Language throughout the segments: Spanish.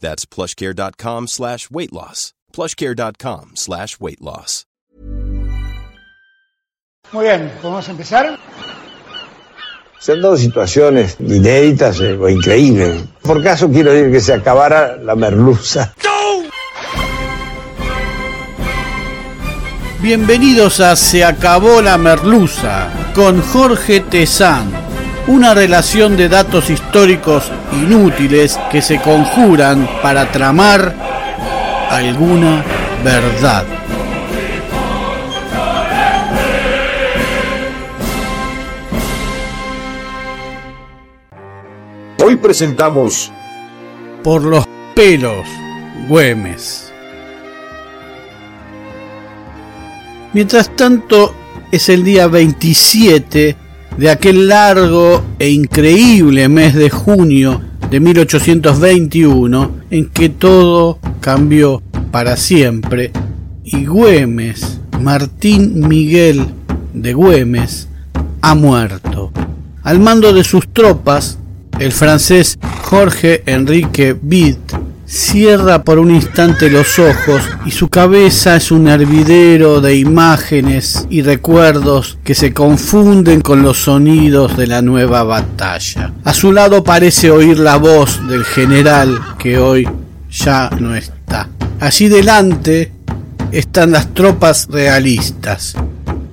That's plushcare.com slash weight loss. plushcare.com slash weight loss. Muy bien, ¿podemos empezar? Se han dado situaciones inéditas eh, o increíbles. Por caso quiero decir que se acabara la merluza. Bienvenidos a Se acabó la merluza con Jorge Tezán. Una relación de datos históricos inútiles que se conjuran para tramar alguna verdad. Hoy presentamos Por los pelos, Güemes. Mientras tanto, es el día 27 de aquel largo e increíble mes de junio de 1821 en que todo cambió para siempre y Güemes, Martín Miguel de Güemes, ha muerto. Al mando de sus tropas, el francés Jorge Enrique Bid cierra por un instante los ojos y su cabeza es un hervidero de imágenes y recuerdos que se confunden con los sonidos de la nueva batalla. A su lado parece oír la voz del general que hoy ya no está. Allí delante están las tropas realistas.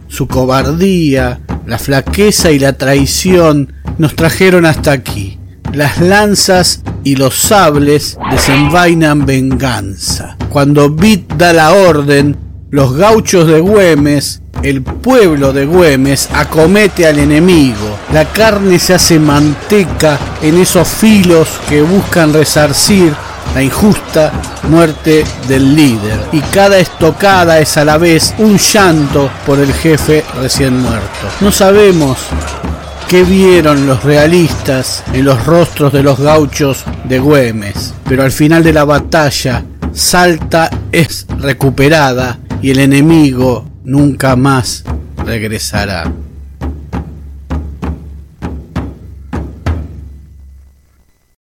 Su cobardía, la flaqueza y la traición nos trajeron hasta aquí. Las lanzas y los sables desenvainan venganza. Cuando Bit da la orden, los gauchos de Güemes, el pueblo de Güemes, acomete al enemigo. La carne se hace manteca en esos filos que buscan resarcir la injusta muerte del líder. Y cada estocada es a la vez un llanto por el jefe recién muerto. No sabemos qué vieron los realistas en los rostros de los gauchos de Güemes, pero al final de la batalla, Salta es recuperada y el enemigo nunca más regresará.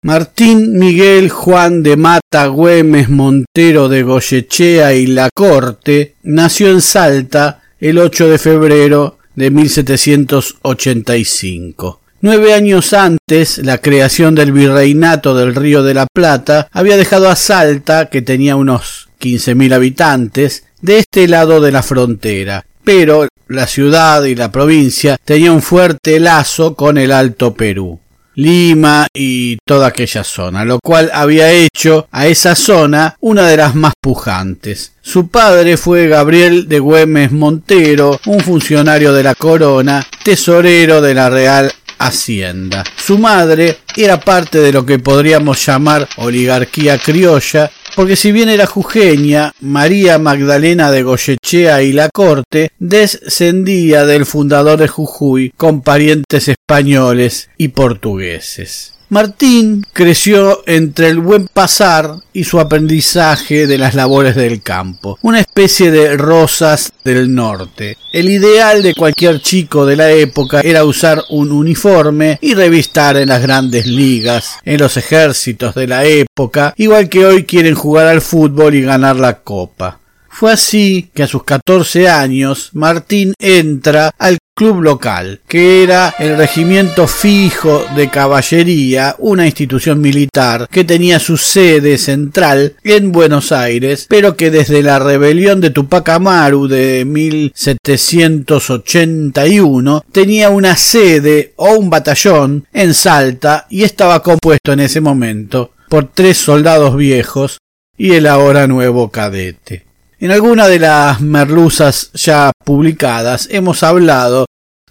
Martín Miguel Juan de Mata Güemes Montero de Goyechea y La Corte nació en Salta el 8 de febrero de 1785. Nueve años antes, la creación del virreinato del Río de la Plata había dejado a Salta, que tenía unos quince mil habitantes, de este lado de la frontera, pero la ciudad y la provincia tenían un fuerte lazo con el Alto Perú. Lima y toda aquella zona, lo cual había hecho a esa zona una de las más pujantes. Su padre fue Gabriel de Güemes Montero, un funcionario de la corona, tesorero de la Real Hacienda. Su madre era parte de lo que podríamos llamar oligarquía criolla porque si bien era jujeña, María Magdalena de Goyechea y la corte descendía del fundador de Jujuy con parientes españoles y portugueses. Martín creció entre el buen pasar y su aprendizaje de las labores del campo, una especie de rosas del norte. El ideal de cualquier chico de la época era usar un uniforme y revistar en las grandes ligas, en los ejércitos de la época, igual que hoy quieren jugar al fútbol y ganar la copa. Fue así que a sus 14 años Martín entra al club local, que era el regimiento fijo de caballería, una institución militar que tenía su sede central en Buenos Aires, pero que desde la rebelión de Tupac Amaru de 1781 tenía una sede o un batallón en Salta y estaba compuesto en ese momento por tres soldados viejos y el ahora nuevo cadete. En alguna de las merluzas ya publicadas hemos hablado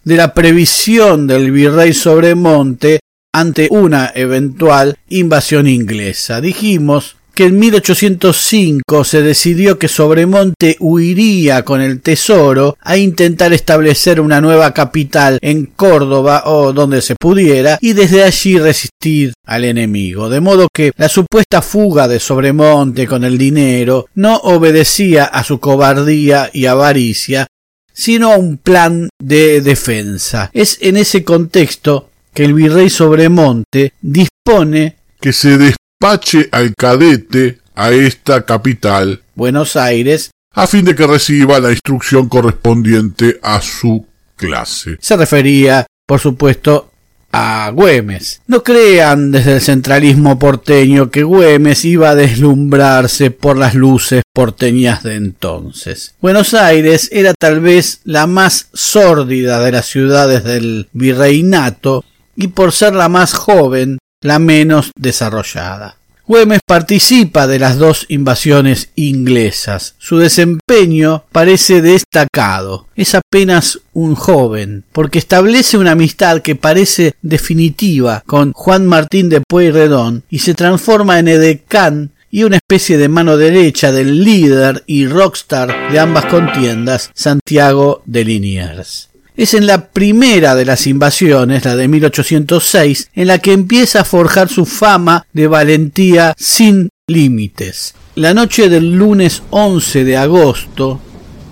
de la previsión del virrey Sobremonte ante una eventual invasión inglesa. Dijimos que en 1805 se decidió que Sobremonte huiría con el tesoro a intentar establecer una nueva capital en Córdoba o donde se pudiera y desde allí resistir al enemigo. De modo que la supuesta fuga de Sobremonte con el dinero no obedecía a su cobardía y avaricia, sino a un plan de defensa. Es en ese contexto que el virrey Sobremonte dispone que se despache al cadete a esta capital, Buenos Aires, a fin de que reciba la instrucción correspondiente a su clase. Se refería, por supuesto, a Güemes. No crean desde el centralismo porteño que Güemes iba a deslumbrarse por las luces porteñas de entonces. Buenos Aires era tal vez la más sórdida de las ciudades del virreinato y por ser la más joven, la menos desarrollada. Güemes participa de las dos invasiones inglesas. Su desempeño parece destacado. Es apenas un joven, porque establece una amistad que parece definitiva con Juan Martín de Pueyrredón y se transforma en edecán y una especie de mano derecha del líder y rockstar de ambas contiendas, Santiago de Liniers. Es en la primera de las invasiones, la de 1806, en la que empieza a forjar su fama de valentía sin límites. La noche del lunes 11 de agosto,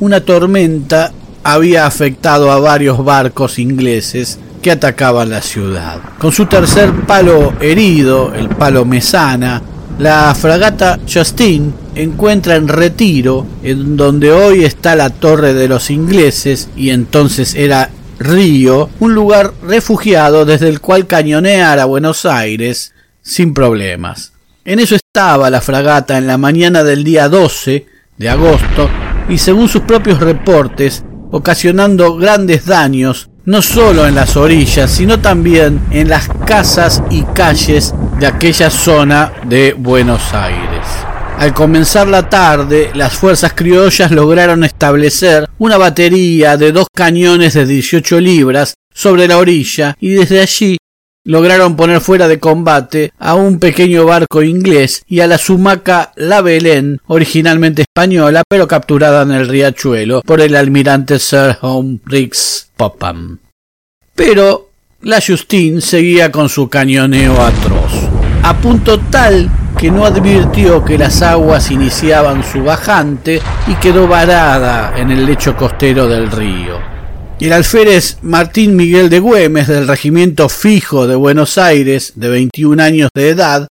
una tormenta había afectado a varios barcos ingleses que atacaban la ciudad. Con su tercer palo herido, el palo Mesana, la fragata Justine encuentra en retiro, en donde hoy está la torre de los ingleses y entonces era Río, un lugar refugiado desde el cual cañonear a Buenos Aires sin problemas. En eso estaba la fragata en la mañana del día 12 de agosto y según sus propios reportes, ocasionando grandes daños no solo en las orillas, sino también en las casas y calles de aquella zona de Buenos Aires. Al comenzar la tarde, las fuerzas criollas lograron establecer una batería de dos cañones de 18 libras sobre la orilla y desde allí lograron poner fuera de combate a un pequeño barco inglés y a la sumaca La Belén, originalmente española, pero capturada en el riachuelo por el almirante Sir Humphreys Popham. Pero la Justine seguía con su cañoneo atroz, a punto tal que no advirtió que las aguas iniciaban su bajante y quedó varada en el lecho costero del río. El alférez Martín Miguel de Güemes del regimiento fijo de Buenos Aires, de 21 años de edad,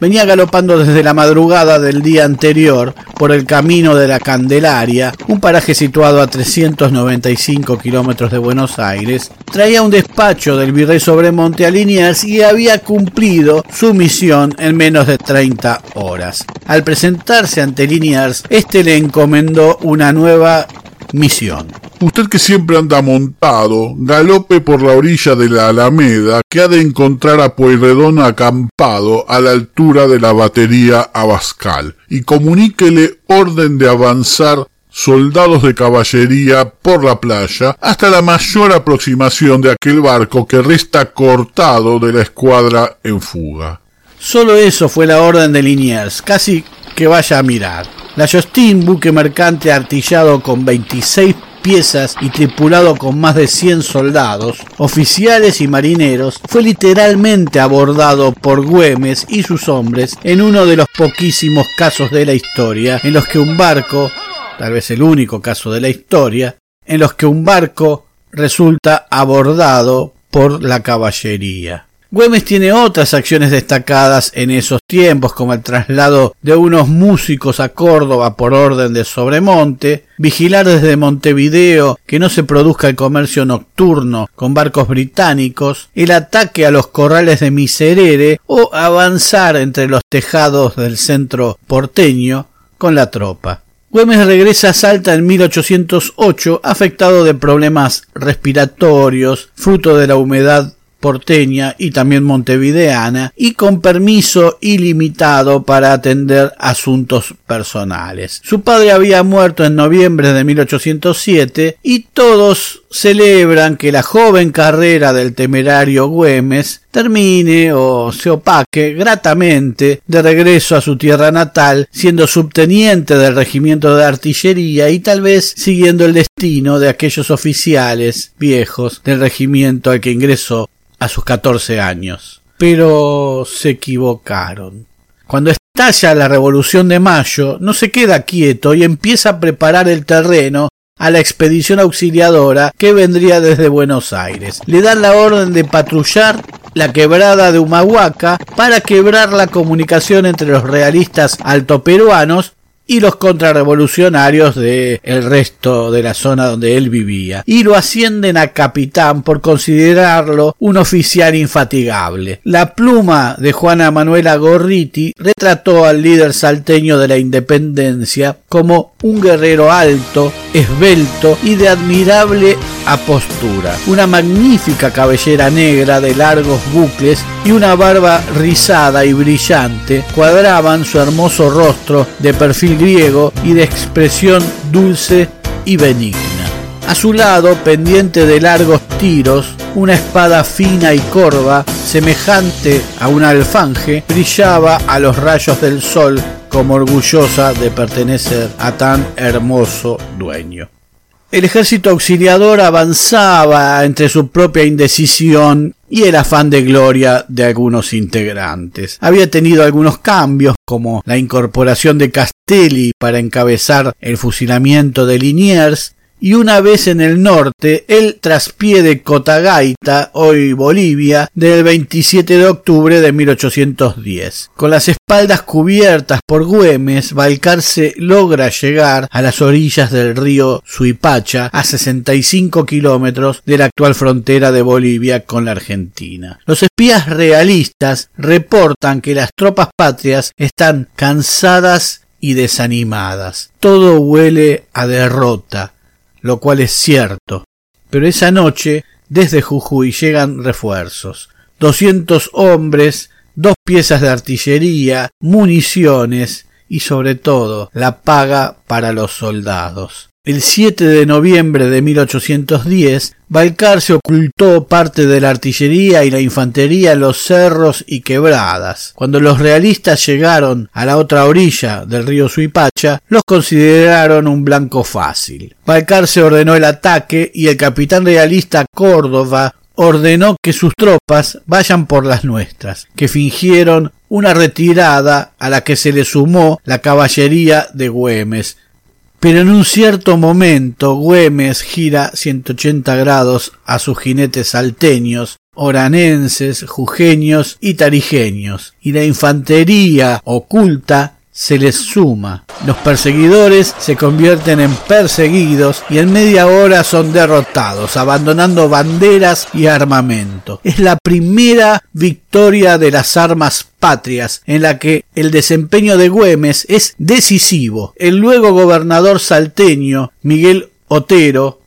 venía galopando desde la madrugada del día anterior por el camino de la Candelaria, un paraje situado a 395 kilómetros de Buenos Aires, traía un despacho del virrey Sobremonte a Liniers y había cumplido su misión en menos de 30 horas. Al presentarse ante Liniers, este le encomendó una nueva misión. Usted que siempre anda montado, galope por la orilla de la Alameda, que ha de encontrar a Pueyrredón acampado a la altura de la batería Abascal, y comuníquele orden de avanzar soldados de caballería por la playa hasta la mayor aproximación de aquel barco que resta cortado de la escuadra en fuga. Solo eso fue la orden de Liniers, casi que vaya a mirar. La Justin, buque mercante artillado con 26 piezas y tripulado con más de 100 soldados, oficiales y marineros, fue literalmente abordado por Güemes y sus hombres en uno de los poquísimos casos de la historia en los que un barco, tal vez el único caso de la historia, en los que un barco resulta abordado por la caballería. Güemes tiene otras acciones destacadas en esos tiempos, como el traslado de unos músicos a Córdoba por orden de Sobremonte, vigilar desde Montevideo que no se produzca el comercio nocturno con barcos británicos, el ataque a los corrales de Miserere o avanzar entre los tejados del centro porteño con la tropa. Güemes regresa a Salta en 1808 afectado de problemas respiratorios, fruto de la humedad porteña y también montevideana y con permiso ilimitado para atender asuntos personales. Su padre había muerto en noviembre de 1807 y todos celebran que la joven carrera del temerario Güemes termine o se opaque gratamente de regreso a su tierra natal, siendo subteniente del regimiento de artillería y tal vez siguiendo el destino de aquellos oficiales viejos del regimiento al que ingresó a sus 14 años. Pero se equivocaron. Cuando estalla la Revolución de Mayo, no se queda quieto y empieza a preparar el terreno a la expedición auxiliadora que vendría desde Buenos Aires. Le dan la orden de patrullar la quebrada de Humahuaca para quebrar la comunicación entre los realistas altoperuanos y los contrarrevolucionarios del el resto de la zona donde él vivía, y lo ascienden a capitán por considerarlo un oficial infatigable. La pluma de Juana Manuela Gorriti retrató al líder salteño de la independencia como un guerrero alto, esbelto y de admirable apostura, una magnífica cabellera negra de largos bucles y una barba rizada y brillante cuadraban su hermoso rostro de perfil griego y de expresión dulce y benigna. A su lado, pendiente de largos tiros, una espada fina y corva, semejante a un alfanje, brillaba a los rayos del sol como orgullosa de pertenecer a tan hermoso dueño. El ejército auxiliador avanzaba entre su propia indecisión y el afán de gloria de algunos integrantes. Había tenido algunos cambios, como la incorporación de Castelli para encabezar el fusilamiento de Liniers y una vez en el norte el traspié de Cotagaita, hoy Bolivia, del 27 de octubre de 1810. Con las espaldas cubiertas por Güemes, Balcarce logra llegar a las orillas del río Suipacha, a 65 kilómetros de la actual frontera de Bolivia con la Argentina. Los espías realistas reportan que las tropas patrias están cansadas y desanimadas. Todo huele a derrota lo cual es cierto. Pero esa noche, desde Jujuy llegan refuerzos. Doscientos hombres, dos piezas de artillería, municiones y sobre todo la paga para los soldados. El 7 de noviembre de 1810, Balcarce ocultó parte de la artillería y la infantería en los cerros y quebradas. Cuando los realistas llegaron a la otra orilla del río Suipacha, los consideraron un blanco fácil. Balcarce ordenó el ataque y el capitán realista Córdoba ordenó que sus tropas vayan por las nuestras, que fingieron una retirada a la que se le sumó la caballería de Güemes, pero en un cierto momento Güemes gira 180 grados a sus jinetes salteños, oranenses, jujeños y tarijeños, y la infantería oculta se les suma. Los perseguidores se convierten en perseguidos y en media hora son derrotados, abandonando banderas y armamento. Es la primera victoria de las armas patrias en la que el desempeño de Güemes es decisivo. El luego gobernador salteño, Miguel Otero,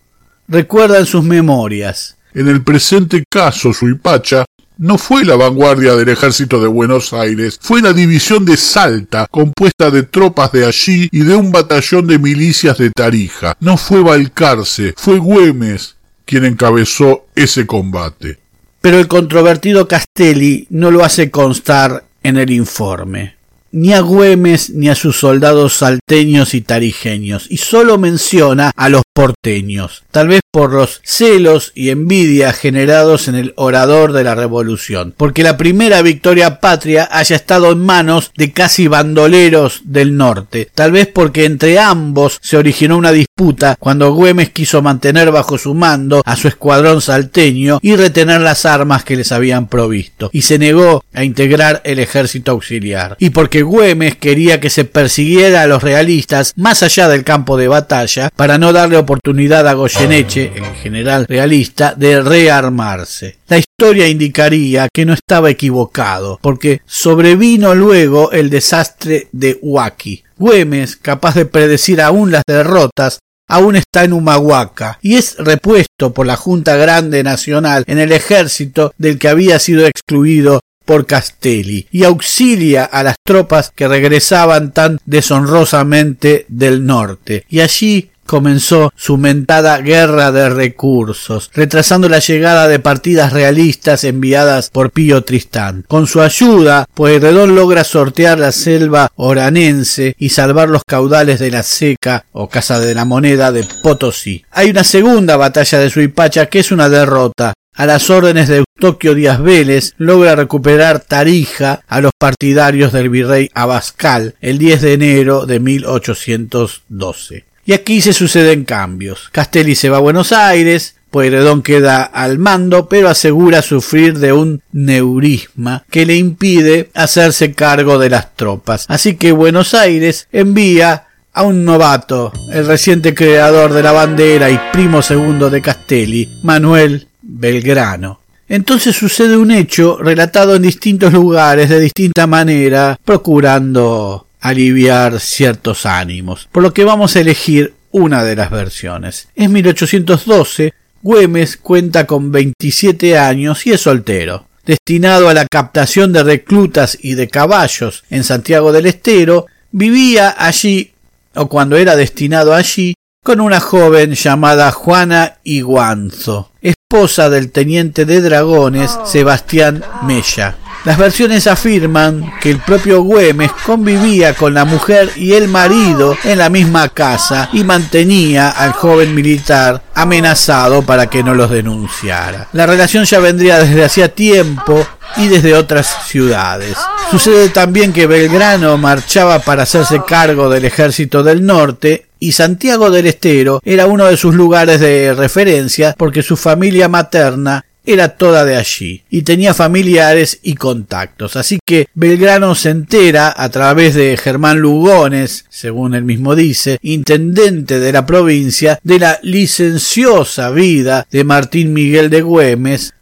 recuerda en sus memorias. En el presente caso, Suipacha no fue la vanguardia del ejército de Buenos Aires, fue la división de Salta, compuesta de tropas de allí y de un batallón de milicias de Tarija. No fue Balcarce, fue Güemes quien encabezó ese combate. Pero el controvertido Castelli no lo hace constar en el informe. Ni a Güemes ni a sus soldados salteños y tarijeños, y solo menciona a los porteños, tal vez por los celos y envidia generados en el orador de la revolución, porque la primera victoria patria haya estado en manos de casi bandoleros del norte, tal vez porque entre ambos se originó una disputa cuando Güemes quiso mantener bajo su mando a su escuadrón salteño y retener las armas que les habían provisto, y se negó a integrar el ejército auxiliar, y porque Güemes quería que se persiguiera a los realistas más allá del campo de batalla para no darle oportunidad a Goyeneche, el general realista, de rearmarse. La historia indicaría que no estaba equivocado, porque sobrevino luego el desastre de Huaki. Güemes, capaz de predecir aún las derrotas, aún está en Humahuaca y es repuesto por la Junta Grande Nacional en el ejército del que había sido excluido por Castelli y auxilia a las tropas que regresaban tan deshonrosamente del norte. Y allí comenzó su mentada guerra de recursos, retrasando la llegada de partidas realistas enviadas por Pío Tristán. Con su ayuda, Pueyrredón logra sortear la selva oranense y salvar los caudales de la Seca o Casa de la Moneda de Potosí. Hay una segunda batalla de Suipacha que es una derrota, a las órdenes de Eustoquio Díaz Vélez, logra recuperar Tarija a los partidarios del virrey Abascal el 10 de enero de 1812. Y aquí se suceden cambios. Castelli se va a Buenos Aires, Pueyrredón queda al mando, pero asegura sufrir de un neurisma que le impide hacerse cargo de las tropas. Así que Buenos Aires envía a un novato, el reciente creador de la bandera y primo segundo de Castelli, Manuel Belgrano. Entonces sucede un hecho relatado en distintos lugares de distinta manera, procurando aliviar ciertos ánimos, por lo que vamos a elegir una de las versiones. Es 1812, Güemes cuenta con 27 años y es soltero. Destinado a la captación de reclutas y de caballos en Santiago del Estero, vivía allí, o cuando era destinado allí, con una joven llamada Juana Iguanzo, esposa del teniente de dragones Sebastián Mella. Las versiones afirman que el propio Güemes convivía con la mujer y el marido en la misma casa y mantenía al joven militar amenazado para que no los denunciara. La relación ya vendría desde hacía tiempo y desde otras ciudades. Sucede también que Belgrano marchaba para hacerse cargo del ejército del norte y Santiago del Estero era uno de sus lugares de referencia porque su familia materna era toda de allí y tenía familiares y contactos. Así que Belgrano se entera a través de Germán Lugones, según él mismo dice, intendente de la provincia, de la licenciosa vida de Martín Miguel de Güemes,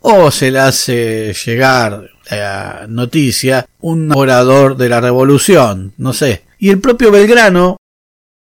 o se le hace llegar la noticia un orador de la revolución, no sé. Y el propio Belgrano,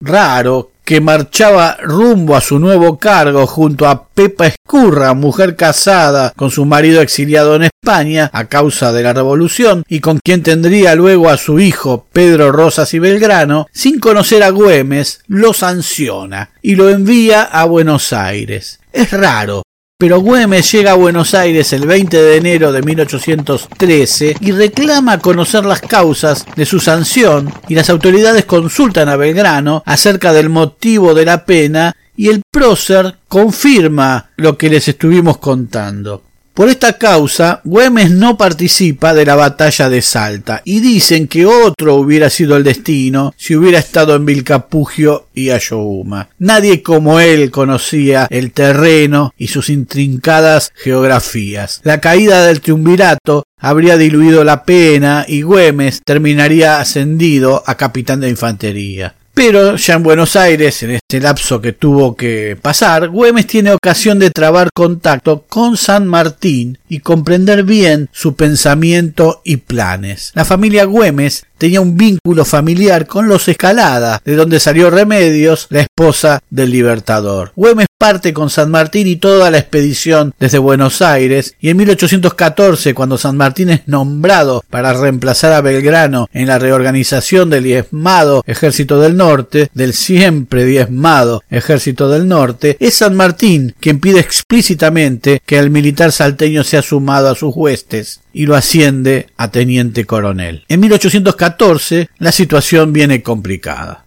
raro, que marchaba rumbo a su nuevo cargo junto a Pepa Escurra, mujer casada con su marido exiliado en España a causa de la revolución y con quien tendría luego a su hijo Pedro Rosas y Belgrano, sin conocer a Güemes, lo sanciona y lo envía a Buenos Aires. Es raro, pero Güemes llega a Buenos Aires el 20 de enero de 1813 y reclama conocer las causas de su sanción y las autoridades consultan a Belgrano acerca del motivo de la pena y el prócer confirma lo que les estuvimos contando. Por esta causa, Güemes no participa de la batalla de Salta y dicen que otro hubiera sido el destino si hubiera estado en Vilcapugio y Ayohuma. Nadie como él conocía el terreno y sus intrincadas geografías. La caída del triunvirato habría diluido la pena y Güemes terminaría ascendido a capitán de infantería. Pero ya en Buenos Aires, en este lapso que tuvo que pasar, Güemes tiene ocasión de trabar contacto con San Martín y comprender bien su pensamiento y planes. La familia Güemes tenía un vínculo familiar con los Escalada, de donde salió Remedios, la esposa del Libertador. Güemes parte con San Martín y toda la expedición desde Buenos Aires, y en 1814, cuando San Martín es nombrado para reemplazar a Belgrano en la reorganización del diezmado Ejército del Norte, del siempre diezmado Ejército del Norte, es San Martín quien pide explícitamente que el militar salteño sea sumado a sus huestes. Y lo asciende a teniente coronel. En 1814 la situación viene complicada.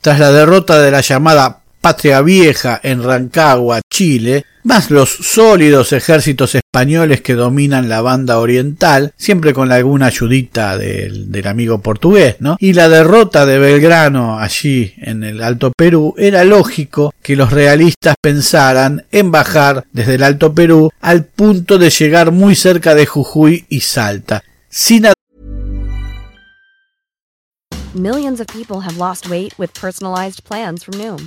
Tras la derrota de la llamada Patria Vieja en Rancagua, Chile, más los sólidos ejércitos españoles que dominan la banda oriental, siempre con alguna ayudita del, amigo portugués, ¿no? Y la derrota de Belgrano allí en el Alto Perú, era lógico que los realistas pensaran en bajar desde el Alto Perú al punto de llegar muy cerca de Jujuy y Salta, sin Millions of people have lost weight with personalized plans from Noom.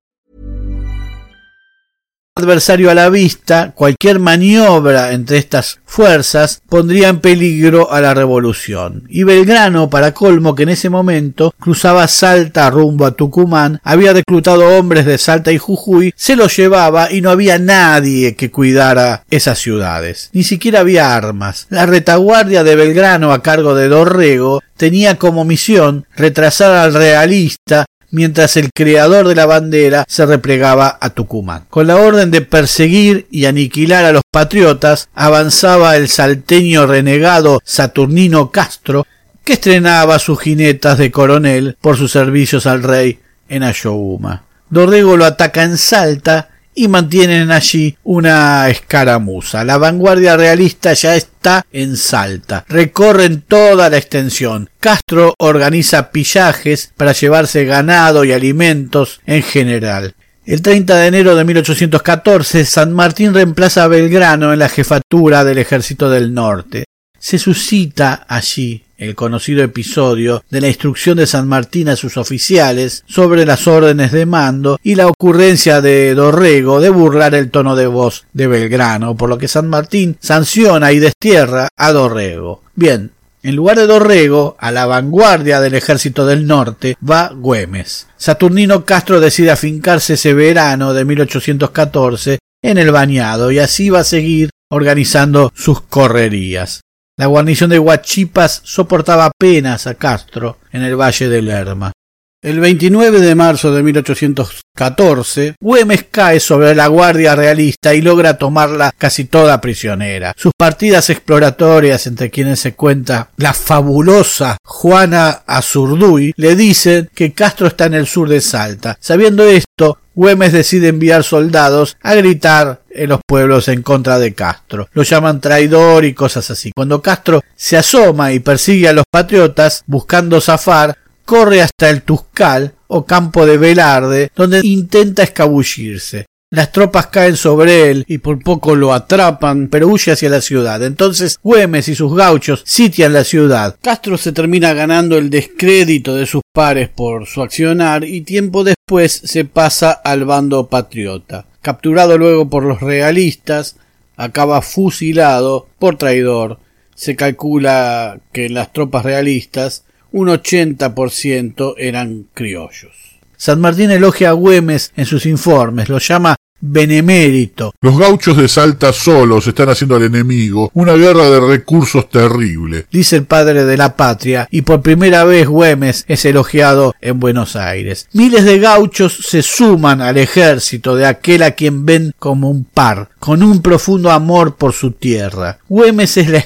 Adversario a la vista, cualquier maniobra entre estas fuerzas pondría en peligro a la revolución. Y Belgrano, para colmo, que en ese momento cruzaba Salta rumbo a Tucumán, había reclutado hombres de Salta y Jujuy, se los llevaba y no había nadie que cuidara esas ciudades. Ni siquiera había armas. La retaguardia de Belgrano a cargo de Dorrego tenía como misión retrasar al realista mientras el creador de la bandera se replegaba a Tucumán. Con la orden de perseguir y aniquilar a los patriotas, avanzaba el salteño renegado Saturnino Castro, que estrenaba sus jinetas de coronel por sus servicios al rey en Ayohuma. Dorrego lo ataca en Salta y mantienen allí una escaramuza. La vanguardia realista ya está en Salta. Recorren toda la extensión. Castro organiza pillajes para llevarse ganado y alimentos en general. El 30 de enero de 1814, San Martín reemplaza a Belgrano en la jefatura del Ejército del Norte. Se suscita allí el conocido episodio de la instrucción de San Martín a sus oficiales sobre las órdenes de mando y la ocurrencia de Dorrego de burlar el tono de voz de Belgrano, por lo que San Martín sanciona y destierra a Dorrego. Bien, en lugar de Dorrego, a la vanguardia del ejército del norte, va Güemes. Saturnino Castro decide afincarse ese verano de 1814 en el bañado y así va a seguir organizando sus correrías. La guarnición de Huachipas soportaba apenas a Castro en el valle de Lerma. El 29 de marzo de 1814, Güemes cae sobre la Guardia Realista y logra tomarla casi toda prisionera. Sus partidas exploratorias, entre quienes se cuenta la fabulosa Juana Azurduy, le dicen que Castro está en el sur de Salta. Sabiendo esto, Güemes decide enviar soldados a gritar en los pueblos en contra de Castro. Lo llaman traidor y cosas así. Cuando Castro se asoma y persigue a los patriotas buscando zafar, corre hasta el Tuscal o campo de Velarde, donde intenta escabullirse. Las tropas caen sobre él y por poco lo atrapan, pero huye hacia la ciudad. Entonces Güemes y sus gauchos sitian la ciudad. Castro se termina ganando el descrédito de sus pares por su accionar y tiempo después se pasa al bando patriota. Capturado luego por los realistas, acaba fusilado por traidor. Se calcula que las tropas realistas un 80% eran criollos. San Martín elogia a Güemes en sus informes, lo llama benemérito. Los gauchos de Salta solos están haciendo al enemigo una guerra de recursos terrible, dice el padre de la patria, y por primera vez Güemes es elogiado en Buenos Aires. Miles de gauchos se suman al ejército de aquel a quien ven como un par, con un profundo amor por su tierra. Güemes es la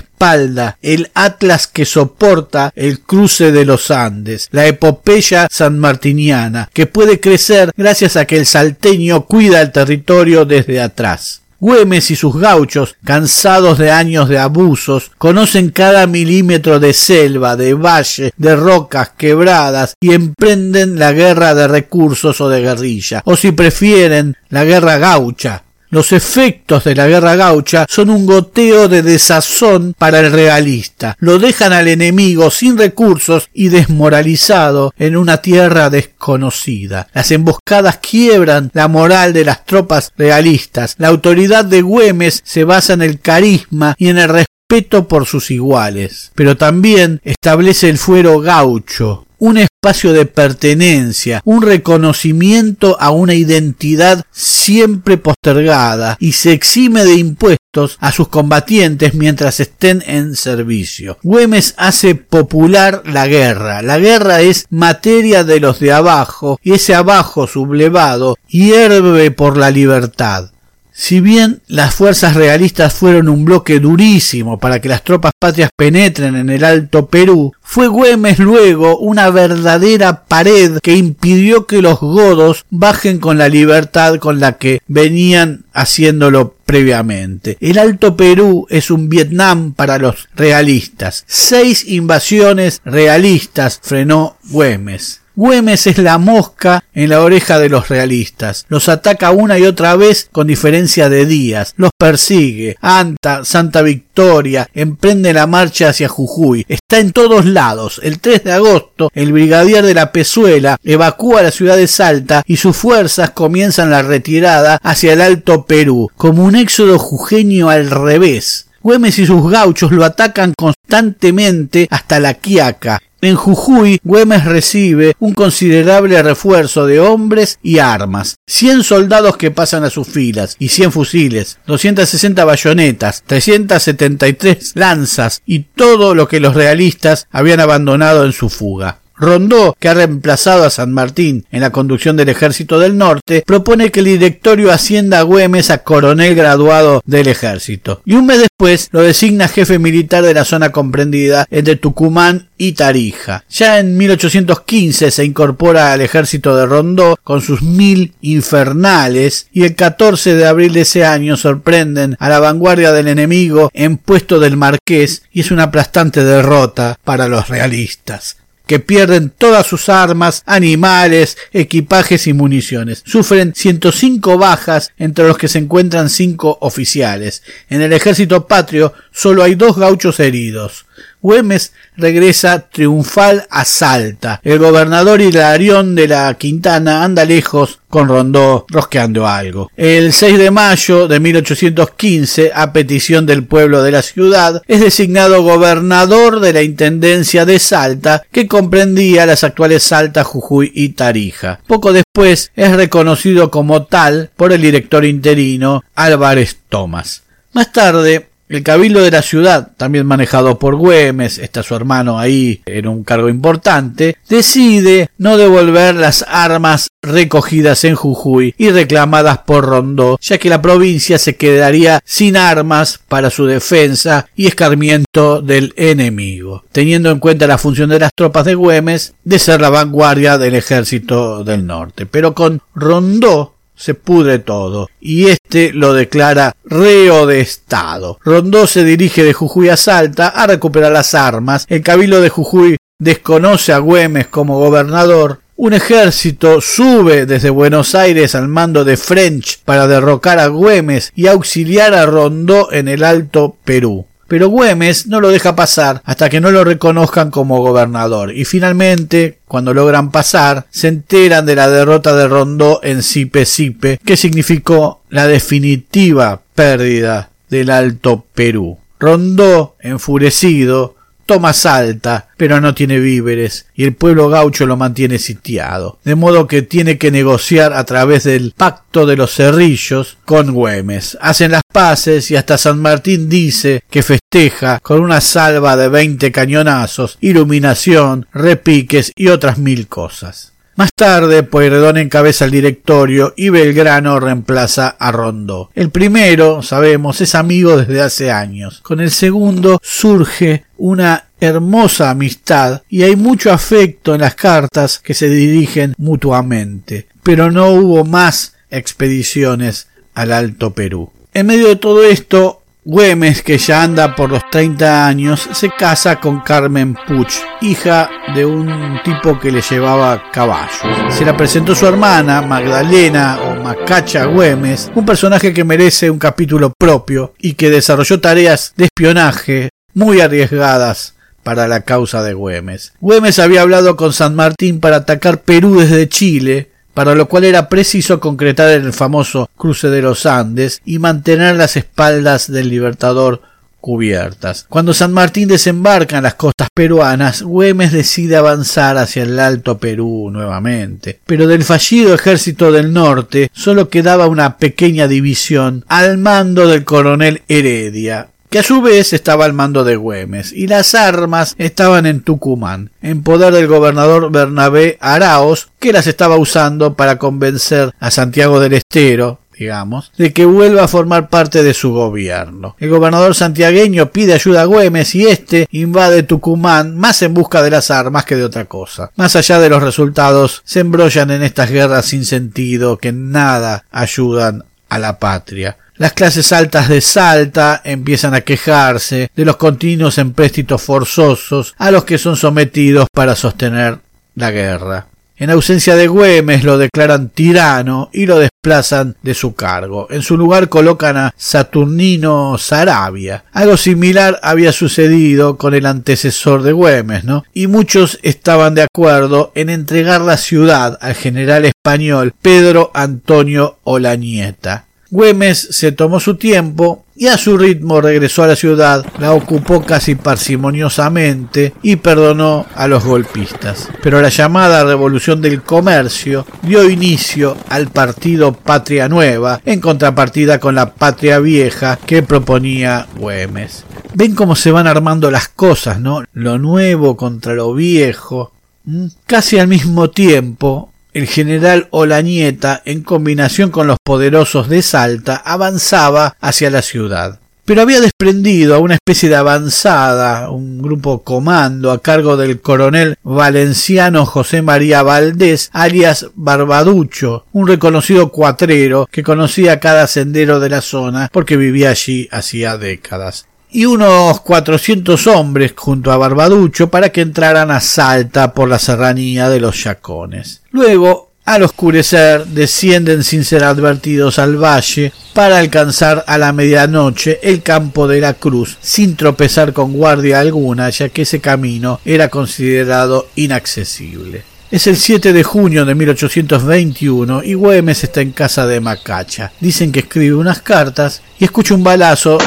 el atlas que soporta el cruce de los Andes, la epopeya sanmartiniana, que puede crecer gracias a que el salteño cuida el territorio desde atrás. Güemes y sus gauchos, cansados de años de abusos, conocen cada milímetro de selva, de valle, de rocas quebradas y emprenden la guerra de recursos o de guerrilla, o si prefieren, la guerra gaucha, los efectos de la guerra gaucha son un goteo de desazón para el realista. Lo dejan al enemigo sin recursos y desmoralizado en una tierra desconocida. Las emboscadas quiebran la moral de las tropas realistas. La autoridad de Güemes se basa en el carisma y en el respeto por sus iguales. Pero también establece el fuero gaucho, un espacio de pertenencia, un reconocimiento a una identidad siempre postergada y se exime de impuestos a sus combatientes mientras estén en servicio. Güemes hace popular la guerra. La guerra es materia de los de abajo y ese abajo sublevado hierve por la libertad. Si bien las fuerzas realistas fueron un bloque durísimo para que las tropas patrias penetren en el Alto Perú, fue Güemes luego una verdadera pared que impidió que los godos bajen con la libertad con la que venían haciéndolo previamente. El Alto Perú es un Vietnam para los realistas. Seis invasiones realistas frenó Güemes. Güemes es la mosca en la oreja de los realistas. Los ataca una y otra vez con diferencia de días. Los persigue. Anta, Santa Victoria, emprende la marcha hacia Jujuy. Está en todos lados. El 3 de agosto, el brigadier de la Pezuela evacúa la ciudad de Salta y sus fuerzas comienzan la retirada hacia el Alto Perú, como un éxodo jujeño al revés. Güemes y sus gauchos lo atacan constantemente hasta la Quiaca. En Jujuy, Güemes recibe un considerable refuerzo de hombres y armas. 100 soldados que pasan a sus filas y 100 fusiles, 260 bayonetas, 373 lanzas y todo lo que los realistas habían abandonado en su fuga. Rondó, que ha reemplazado a San Martín en la conducción del Ejército del Norte, propone que el directorio ascienda a Güemes a coronel graduado del Ejército. Y un mes después lo designa jefe militar de la zona comprendida entre Tucumán y Tarija. Ya en 1815 se incorpora al ejército de Rondó con sus mil infernales y el 14 de abril de ese año sorprenden a la vanguardia del enemigo en puesto del Marqués y es una aplastante derrota para los realistas que pierden todas sus armas, animales, equipajes y municiones. Sufren 105 bajas, entre los que se encuentran cinco oficiales. En el ejército patrio solo hay dos gauchos heridos. Güemes regresa triunfal a Salta. El gobernador Hilarión de la Quintana anda lejos con Rondó rosqueando algo. El 6 de mayo de 1815, a petición del pueblo de la ciudad, es designado gobernador de la Intendencia de Salta, que comprendía las actuales Salta, Jujuy y Tarija. Poco después es reconocido como tal por el director interino Álvarez Tomás. Más tarde, el cabildo de la ciudad, también manejado por Güemes, está su hermano ahí en un cargo importante, decide no devolver las armas recogidas en Jujuy y reclamadas por Rondó, ya que la provincia se quedaría sin armas para su defensa y escarmiento del enemigo, teniendo en cuenta la función de las tropas de Güemes de ser la vanguardia del ejército del norte. Pero con Rondó se pudre todo, y éste lo declara reo de Estado. Rondó se dirige de Jujuy a Salta a recuperar las armas. El cabildo de Jujuy desconoce a Güemes como gobernador. Un ejército sube desde Buenos Aires al mando de French para derrocar a Güemes y auxiliar a Rondó en el Alto Perú. Pero Güemes no lo deja pasar hasta que no lo reconozcan como gobernador y finalmente, cuando logran pasar, se enteran de la derrota de Rondó en Sipe Sipe, que significó la definitiva pérdida del Alto Perú. Rondó, enfurecido, toma Salta, pero no tiene víveres, y el pueblo gaucho lo mantiene sitiado, de modo que tiene que negociar a través del pacto de los cerrillos con Güemes. Hacen las paces y hasta San Martín dice que festeja con una salva de veinte cañonazos, iluminación, repiques y otras mil cosas. Más tarde, Pueyrredón encabeza el directorio y Belgrano reemplaza a Rondó. El primero, sabemos, es amigo desde hace años. Con el segundo surge una hermosa amistad y hay mucho afecto en las cartas que se dirigen mutuamente. Pero no hubo más expediciones al Alto Perú. En medio de todo esto, Güemes, que ya anda por los 30 años, se casa con Carmen Puch, hija de un tipo que le llevaba caballos. Se la presentó su hermana, Magdalena o Macacha Güemes, un personaje que merece un capítulo propio y que desarrolló tareas de espionaje muy arriesgadas para la causa de Güemes. Güemes había hablado con San Martín para atacar Perú desde Chile, para lo cual era preciso concretar el famoso cruce de los Andes y mantener las espaldas del Libertador cubiertas. Cuando San Martín desembarca en las costas peruanas, Güemes decide avanzar hacia el Alto Perú nuevamente. Pero del fallido ejército del norte solo quedaba una pequeña división al mando del coronel Heredia, que a su vez estaba al mando de Güemes, y las armas estaban en Tucumán, en poder del gobernador Bernabé Araos, que las estaba usando para convencer a Santiago del Estero, digamos, de que vuelva a formar parte de su gobierno. El gobernador santiagueño pide ayuda a Güemes y éste invade Tucumán más en busca de las armas que de otra cosa. Más allá de los resultados, se embrollan en estas guerras sin sentido que nada ayudan a la patria. Las clases altas de Salta empiezan a quejarse de los continuos empréstitos forzosos a los que son sometidos para sostener la guerra. En ausencia de Güemes lo declaran tirano y lo desplazan de su cargo. En su lugar colocan a Saturnino Sarabia. Algo similar había sucedido con el antecesor de Güemes, ¿no? Y muchos estaban de acuerdo en entregar la ciudad al general español Pedro Antonio Olañeta. Güemes se tomó su tiempo y a su ritmo regresó a la ciudad, la ocupó casi parsimoniosamente y perdonó a los golpistas. Pero la llamada Revolución del Comercio dio inicio al partido Patria Nueva, en contrapartida con la Patria Vieja que proponía Güemes. Ven cómo se van armando las cosas, ¿no? Lo nuevo contra lo viejo. ¿Mm? Casi al mismo tiempo, el general Olañeta, en combinación con los poderosos de Salta, avanzaba hacia la ciudad. Pero había desprendido a una especie de avanzada, un grupo comando a cargo del coronel valenciano José María Valdés, alias Barbaducho, un reconocido cuatrero que conocía cada sendero de la zona porque vivía allí hacía décadas y unos cuatrocientos hombres junto a Barbaducho para que entraran a Salta por la serranía de los Yacones. Luego, al oscurecer, descienden sin ser advertidos al valle para alcanzar a la medianoche el campo de la cruz sin tropezar con guardia alguna, ya que ese camino era considerado inaccesible. Es el 7 de junio de 1821 y Güemes está en casa de Macacha. Dicen que escribe unas cartas y escucha un balazo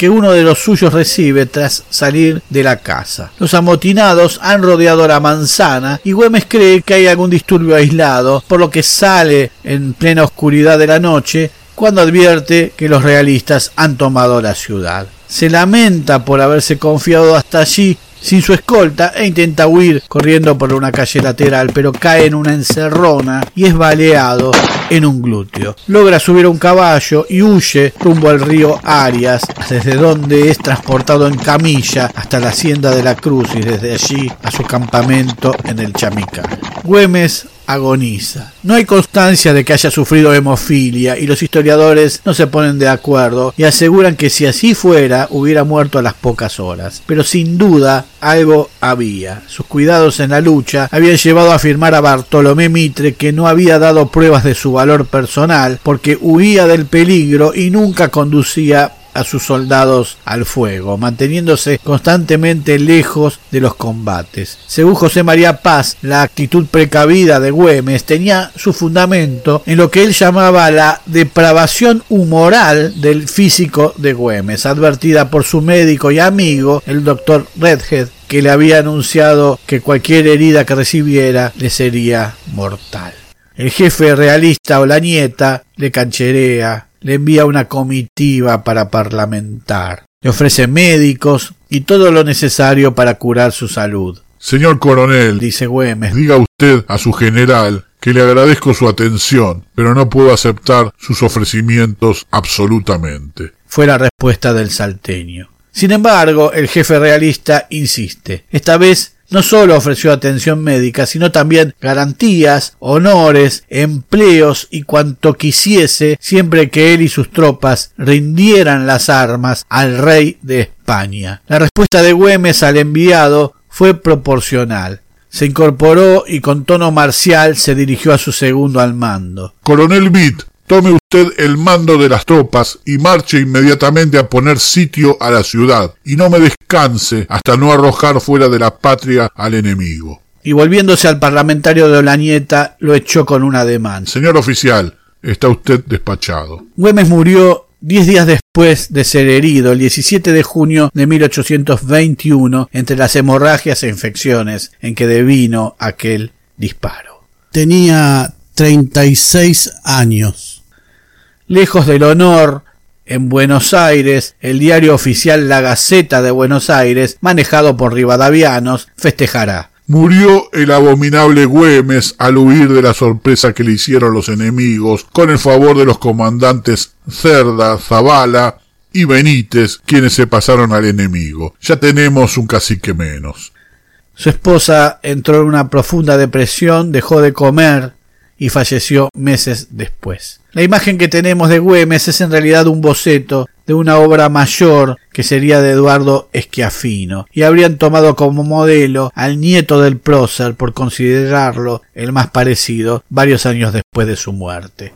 que uno de los suyos recibe tras salir de la casa. Los amotinados han rodeado la manzana y Güemes cree que hay algún disturbio aislado, por lo que sale en plena oscuridad de la noche cuando advierte que los realistas han tomado la ciudad. Se lamenta por haberse confiado hasta allí sin su escolta e intenta huir corriendo por una calle lateral, pero cae en una encerrona y es baleado en un glúteo. Logra subir a un caballo y huye rumbo al río Arias, desde donde es transportado en camilla hasta la hacienda de la Cruz y desde allí a su campamento en el Chamical. Güemes agoniza. No hay constancia de que haya sufrido hemofilia y los historiadores no se ponen de acuerdo y aseguran que si así fuera hubiera muerto a las pocas horas. Pero sin duda algo había. Sus cuidados en la lucha habían llevado a afirmar a Bartolomé Mitre que no había dado pruebas de su valor personal porque huía del peligro y nunca conducía a sus soldados al fuego, manteniéndose constantemente lejos de los combates. Según José María Paz, la actitud precavida de Güemes tenía su fundamento en lo que él llamaba la depravación humoral del físico de Güemes, advertida por su médico y amigo, el doctor Redhead, que le había anunciado que cualquier herida que recibiera le sería mortal. El jefe realista o la nieta le cancherea, le envía una comitiva para parlamentar, le ofrece médicos y todo lo necesario para curar su salud. Señor coronel, dice Güemes, diga usted a su general que le agradezco su atención, pero no puedo aceptar sus ofrecimientos absolutamente. Fue la respuesta del salteño. Sin embargo, el jefe realista insiste. Esta vez no solo ofreció atención médica, sino también garantías, honores, empleos y cuanto quisiese siempre que él y sus tropas rindieran las armas al rey de España. La respuesta de Güemes al enviado fue proporcional. Se incorporó y con tono marcial se dirigió a su segundo al mando. Coronel Bitt, tome usted el mando de las tropas y marche inmediatamente a poner sitio a la ciudad, y no me descanse hasta no arrojar fuera de la patria al enemigo. Y volviéndose al parlamentario de Olañeta, lo echó con una demanda. Señor oficial, está usted despachado. Güemes murió Diez días después de ser herido, el 17 de junio de 1821, entre las hemorragias e infecciones en que devino aquel disparo. Tenía 36 años. Lejos del honor, en Buenos Aires, el diario oficial La Gaceta de Buenos Aires, manejado por rivadavianos, festejará. Murió el abominable Güemes al huir de la sorpresa que le hicieron los enemigos, con el favor de los comandantes Cerda, Zavala y Benítez, quienes se pasaron al enemigo. Ya tenemos un cacique menos. Su esposa entró en una profunda depresión, dejó de comer y falleció meses después. La imagen que tenemos de Güemes es en realidad un boceto de una obra mayor que sería de Eduardo Esquiafino, y habrían tomado como modelo al nieto del prócer por considerarlo el más parecido varios años después de su muerte.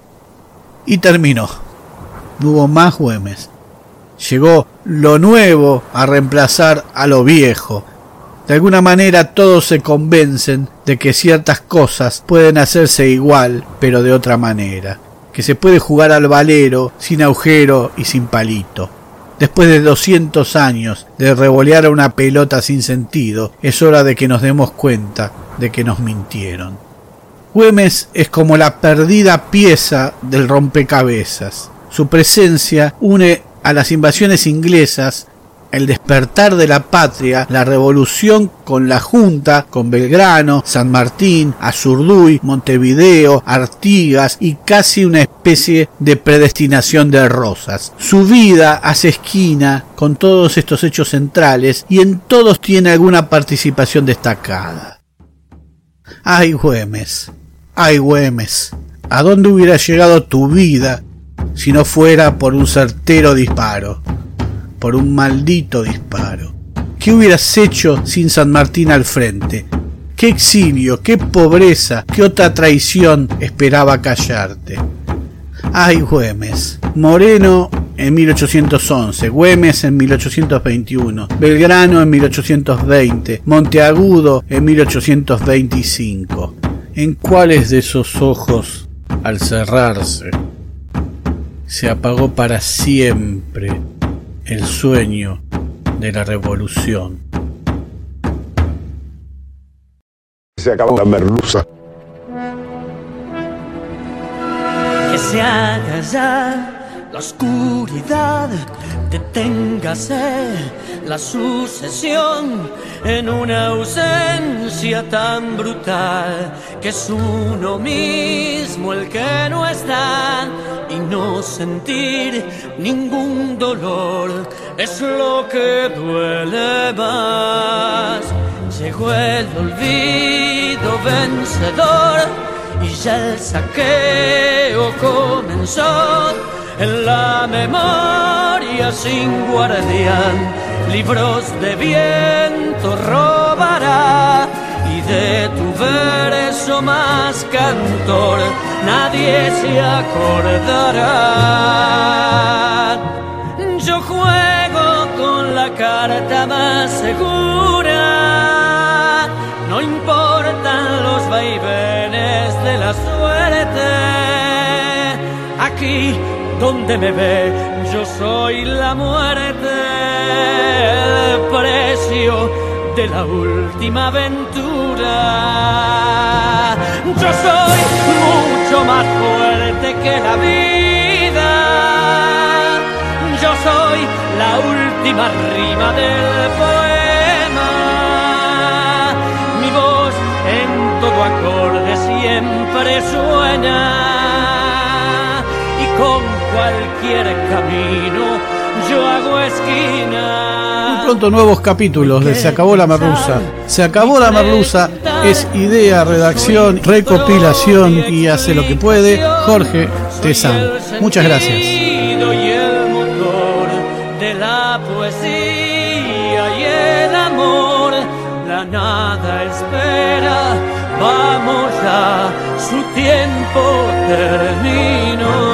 Y terminó. No hubo más Güemes. Llegó lo nuevo a reemplazar a lo viejo. De alguna manera todos se convencen de que ciertas cosas pueden hacerse igual, pero de otra manera que se puede jugar al valero sin agujero y sin palito. Después de doscientos años de revolear a una pelota sin sentido, es hora de que nos demos cuenta de que nos mintieron. Güemes es como la perdida pieza del rompecabezas. Su presencia une a las invasiones inglesas el despertar de la patria, la revolución con la Junta, con Belgrano, San Martín, Azurduy, Montevideo, Artigas y casi una especie de predestinación de Rosas. Su vida hace esquina con todos estos hechos centrales y en todos tiene alguna participación destacada. Ay, Güemes, ay, Güemes, ¿a dónde hubiera llegado tu vida si no fuera por un certero disparo? Por un maldito disparo. ¿Qué hubieras hecho sin San Martín al frente? ¿Qué exilio, qué pobreza, qué otra traición esperaba callarte? Ay, Güemes. Moreno en 1811, Güemes en 1821, Belgrano en 1820, Monteagudo en 1825. ¿En cuáles de esos ojos, al cerrarse, se apagó para siempre el sueño de la revolución. Se acabó la merluza. Que se haga ya la oscuridad, deténgase la sucesión en una ausencia tan brutal que es uno mismo el que no está y no sentir ningún dolor es lo que duele más. Llegó el olvido vencedor y ya el saqueo comenzó en la memoria sin guardián. Libros de viento robará y de tu verso más cantor nadie se acordará. Yo juego con la carta más segura, no importan los vaivenes de la suerte. Aquí donde me ve, yo soy la muerte, el precio de la última aventura. Yo soy mucho más fuerte que la vida. Yo soy la última rima del poema. Mi voz en todo acorde siempre suena. Y con cualquier camino yo hago esquina. pronto nuevos capítulos de Se acabó la merluza. Se acabó la merluza es idea, redacción, recopilación y hace lo que puede Jorge Tezán. Muchas gracias. De la poesía y el amor, la nada espera, vamos ya, su tiempo terminó.